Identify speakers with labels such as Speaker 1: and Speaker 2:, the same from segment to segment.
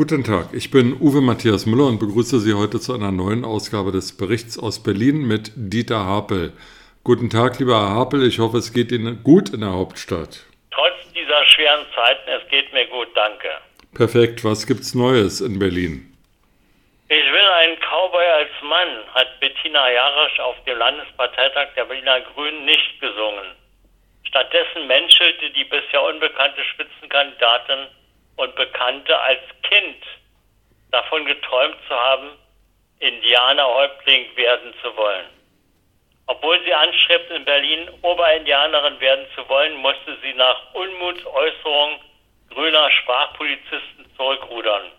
Speaker 1: Guten Tag, ich bin Uwe Matthias Müller und begrüße Sie heute zu einer neuen Ausgabe des Berichts aus Berlin mit Dieter Hapel. Guten Tag, lieber Herr Hapel, ich hoffe, es geht Ihnen gut in der Hauptstadt.
Speaker 2: Trotz dieser schweren Zeiten, es geht mir gut, danke.
Speaker 1: Perfekt, was gibt's Neues in Berlin?
Speaker 2: Ich will einen Cowboy als Mann, hat Bettina Jarasch auf dem Landesparteitag der Berliner Grünen nicht gesungen. Stattdessen menschelte die bisher unbekannte Spitzenkandidatin und Bekannte als Kind davon geträumt zu haben, Indianerhäuptling werden zu wollen. Obwohl sie anstrebt, in Berlin Oberindianerin werden zu wollen, musste sie nach Unmutsäußerungen grüner Sprachpolizisten zurückrudern.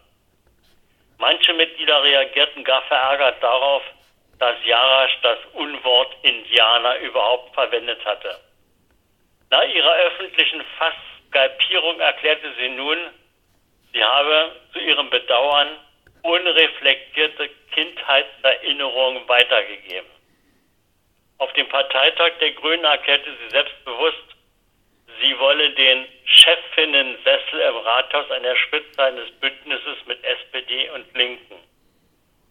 Speaker 2: Manche Mitglieder reagierten gar verärgert darauf, dass Jarasch das Unwort Indianer überhaupt verwendet hatte. Nach ihrer öffentlichen Fassskalpierung erklärte sie nun, sie habe zu ihrem Bedauern unreflektierte Kindheitserinnerungen weitergegeben. Auf dem Parteitag der Grünen erklärte sie selbstbewusst, sie wolle den Chefinnensessel im Rathaus an der Spitze eines Bündnisses mit SPD und Linken.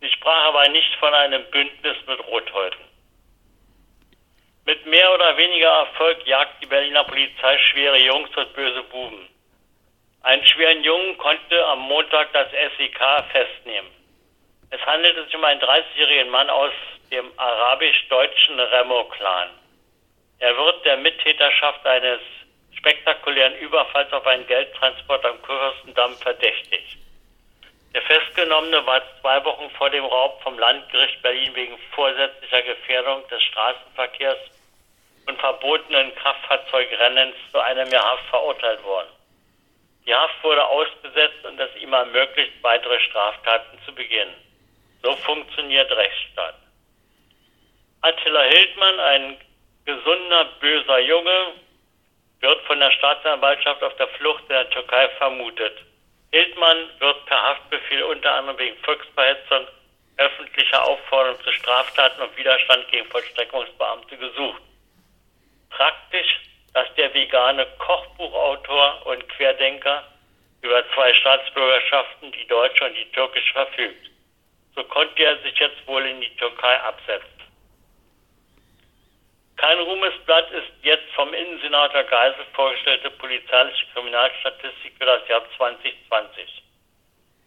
Speaker 2: Sie sprach aber nicht von einem Bündnis mit Rothäuten. Mit mehr oder weniger Erfolg jagt die Berliner Polizei schwere Jungs und böse Buben. Einen schweren Jungen konnte am Montag das SEK festnehmen. Es handelte sich um einen 30-jährigen Mann aus dem arabisch-deutschen Remo-Clan. Er wird der Mittäterschaft eines spektakulären Überfalls auf einen Geldtransport am Kurfürstendamm verdächtigt. Der Festgenommene war zwei Wochen vor dem Raub vom Landgericht Berlin wegen vorsätzlicher Gefährdung des Straßenverkehrs und verbotenen Kraftfahrzeugrennens zu einem Jahr Haft verurteilt worden. Die Haft wurde ausgesetzt und es ihm ermöglicht, weitere Straftaten zu begehen. So funktioniert Rechtsstaat. Attila Hildmann, ein gesunder, böser Junge, wird von der Staatsanwaltschaft auf der Flucht in der Türkei vermutet. Hildmann wird per Haftbefehl unter anderem wegen Volksverhetzung, öffentlicher Aufforderung zu Straftaten und Widerstand gegen Vollstreckungsbeamte gesucht. Praktisch, dass der vegane Kochbuchautor und Querdenker über zwei Staatsbürgerschaften, die deutsche und die türkische, verfügt. So konnte er sich jetzt wohl in die Türkei absetzen. Kein Ruhmesblatt ist jetzt vom Innensenator Geisel vorgestellte polizeiliche Kriminalstatistik für das Jahr 2020.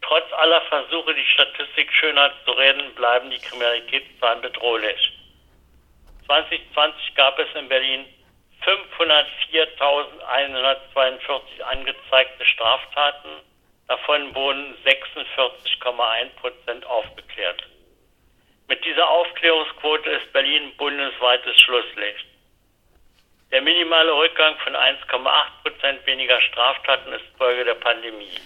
Speaker 2: Trotz aller Versuche, die Statistik schöner zu reden, bleiben die Kriminalitätszahlen bedrohlich. 2020 gab es in Berlin 504.142 angezeigte Straftaten. Davon wurden 46,1 Prozent aufgeklärt. Mit dieser Aufklärungsquote ist Berlin bundesweites Schlusslicht. Der minimale Rückgang von 1,8 Prozent weniger Straftaten ist Folge der Pandemie.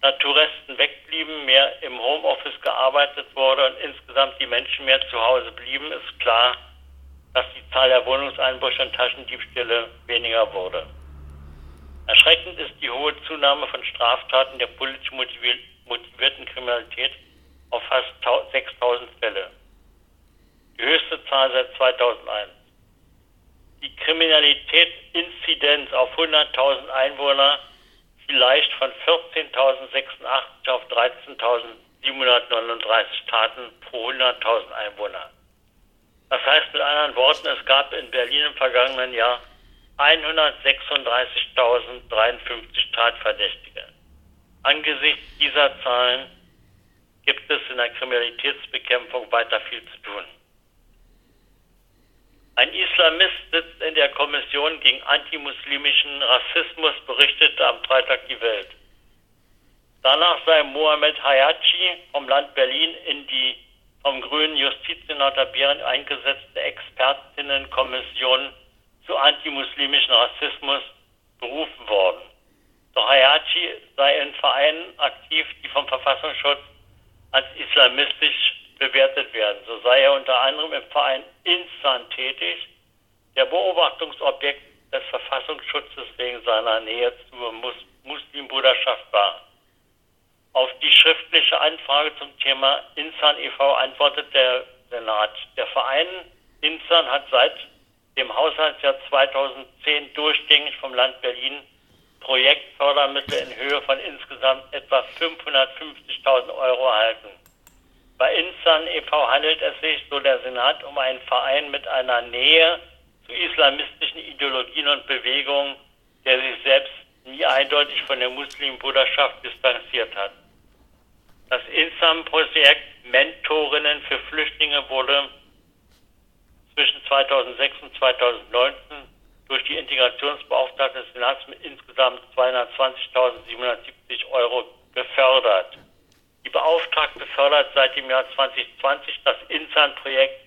Speaker 2: Da Touristen wegblieben, mehr im Homeoffice gearbeitet wurde und insgesamt die Menschen mehr zu Hause blieben, ist klar, dass die Zahl der Wohnungseinbrüche und Taschendiebstähle weniger wurde. Erschreckend ist die hohe Zunahme von Straftaten der politisch motivierten Kriminalität auf fast 6000 Fälle. Die höchste Zahl seit 2001. Die Kriminalität-Inzidenz auf 100.000 Einwohner fiel leicht von 14.086 auf 13.739 Taten pro 100.000 Einwohner. Das heißt mit anderen Worten, es gab in Berlin im vergangenen Jahr 136.053 Tatverdächtige. Angesichts dieser Zahlen gibt es in der Kriminalitätsbekämpfung weiter viel zu tun. Ein Islamist sitzt in der Kommission gegen antimuslimischen Rassismus, berichtete am Freitag die Welt. Danach sei Mohamed Hayachi vom Land Berlin in die vom grünen Justizsenator Behrendt eingesetzte Expertinnenkommission zu antimuslimischen Rassismus berufen worden. Doch Hayachi sei in Vereinen aktiv, die vom Verfassungsschutz als islamistisch bewertet werden. So sei er unter anderem im Verein Insan tätig, der Beobachtungsobjekt des Verfassungsschutzes wegen seiner Nähe zur Mus Muslimbruderschaft war. Auf die schriftliche Anfrage zum Thema Insan e.V. antwortet der Senat. Der Verein Insan hat seit dem Haushaltsjahr 2010 durchgängig vom Land Berlin Projektfördermittel in Höhe von insgesamt etwa 550.000 Euro erhalten. Bei Insan e.V. handelt es sich, so der Senat, um einen Verein mit einer Nähe zu islamistischen Ideologien und Bewegungen, der sich selbst nie eindeutig von der Muslimbruderschaft distanziert hat. Das Insan-Projekt Mentorinnen für Flüchtlinge wurde zwischen 2006 und 2019 durch die Integrationsbeauftragte des Senats mit insgesamt 220.770 Euro gefördert. Die Beauftragte fördert seit dem Jahr 2020 das Insan-Projekt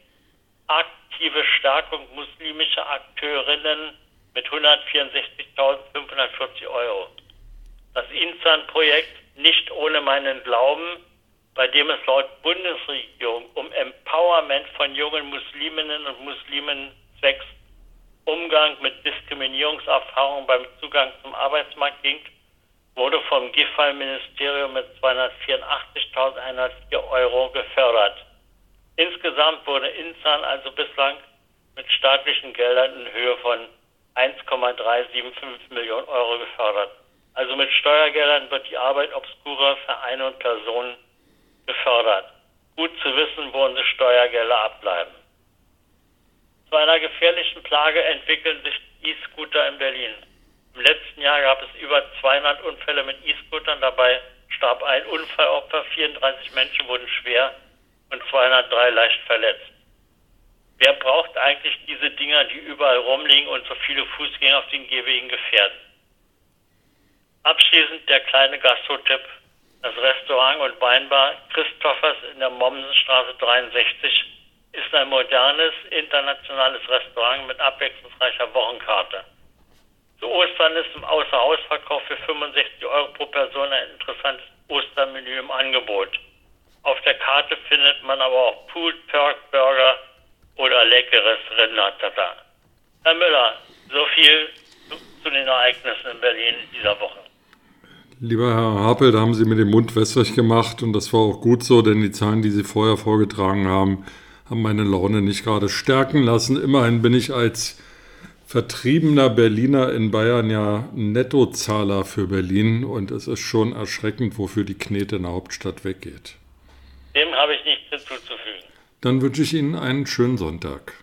Speaker 2: aktive Stärkung muslimischer Akteurinnen mit 164.540 Euro. Das Insan-Projekt Nicht ohne meinen Glauben, bei dem es laut Bundesregierung um Empowerment von jungen Musliminnen und Muslimen zwecks Umgang mit Diskriminierungserfahrungen beim Zugang zum Arbeitsmarkt ging, wurde vom GIFAL-Ministerium mit 284.104 Euro gefördert. Insgesamt wurde Insan also bislang mit staatlichen Geldern in Höhe von 1,375 Millionen Euro gefördert. Also mit Steuergeldern wird die Arbeit obskurer Vereine und Personen gefördert. Gut zu wissen, wo unsere Steuergelder abbleiben. Zu einer gefährlichen Plage entwickeln sich E-Scooter in Berlin. Im letzten Jahr gab es über 200 Unfälle mit E-Scootern. Dabei starb ein Unfallopfer, 34 Menschen wurden schwer und 203 leicht verletzt. Wer braucht eigentlich diese Dinger, die überall rumliegen und so viele Fußgänger auf den Gehwegen gefährden? Abschließend der kleine Gastrotipp. Das Restaurant und Weinbar Christophers in der Mommsenstraße 63 ist ein modernes, internationales Restaurant mit abwechslungsreicher Wochenkarte. Zu Ostern ist im Außerhausverkauf für 65 Euro pro Person ein interessantes Ostermenü im Angebot. Auf der Karte findet man aber auch Pulled Pork Burger oder leckeres Rindertata. Herr Müller, so viel zu, zu den Ereignissen in Berlin dieser Woche.
Speaker 1: Lieber Herr Hapel, da haben Sie mir den Mund wässrig gemacht und das war auch gut so, denn die Zahlen, die Sie vorher vorgetragen haben, haben meine Laune nicht gerade stärken lassen. Immerhin bin ich als vertriebener Berliner in Bayern ja Nettozahler für Berlin und es ist schon erschreckend, wofür die Knete in der Hauptstadt weggeht.
Speaker 2: Dem habe ich nichts hinzuzufügen.
Speaker 1: Dann wünsche ich Ihnen einen schönen Sonntag.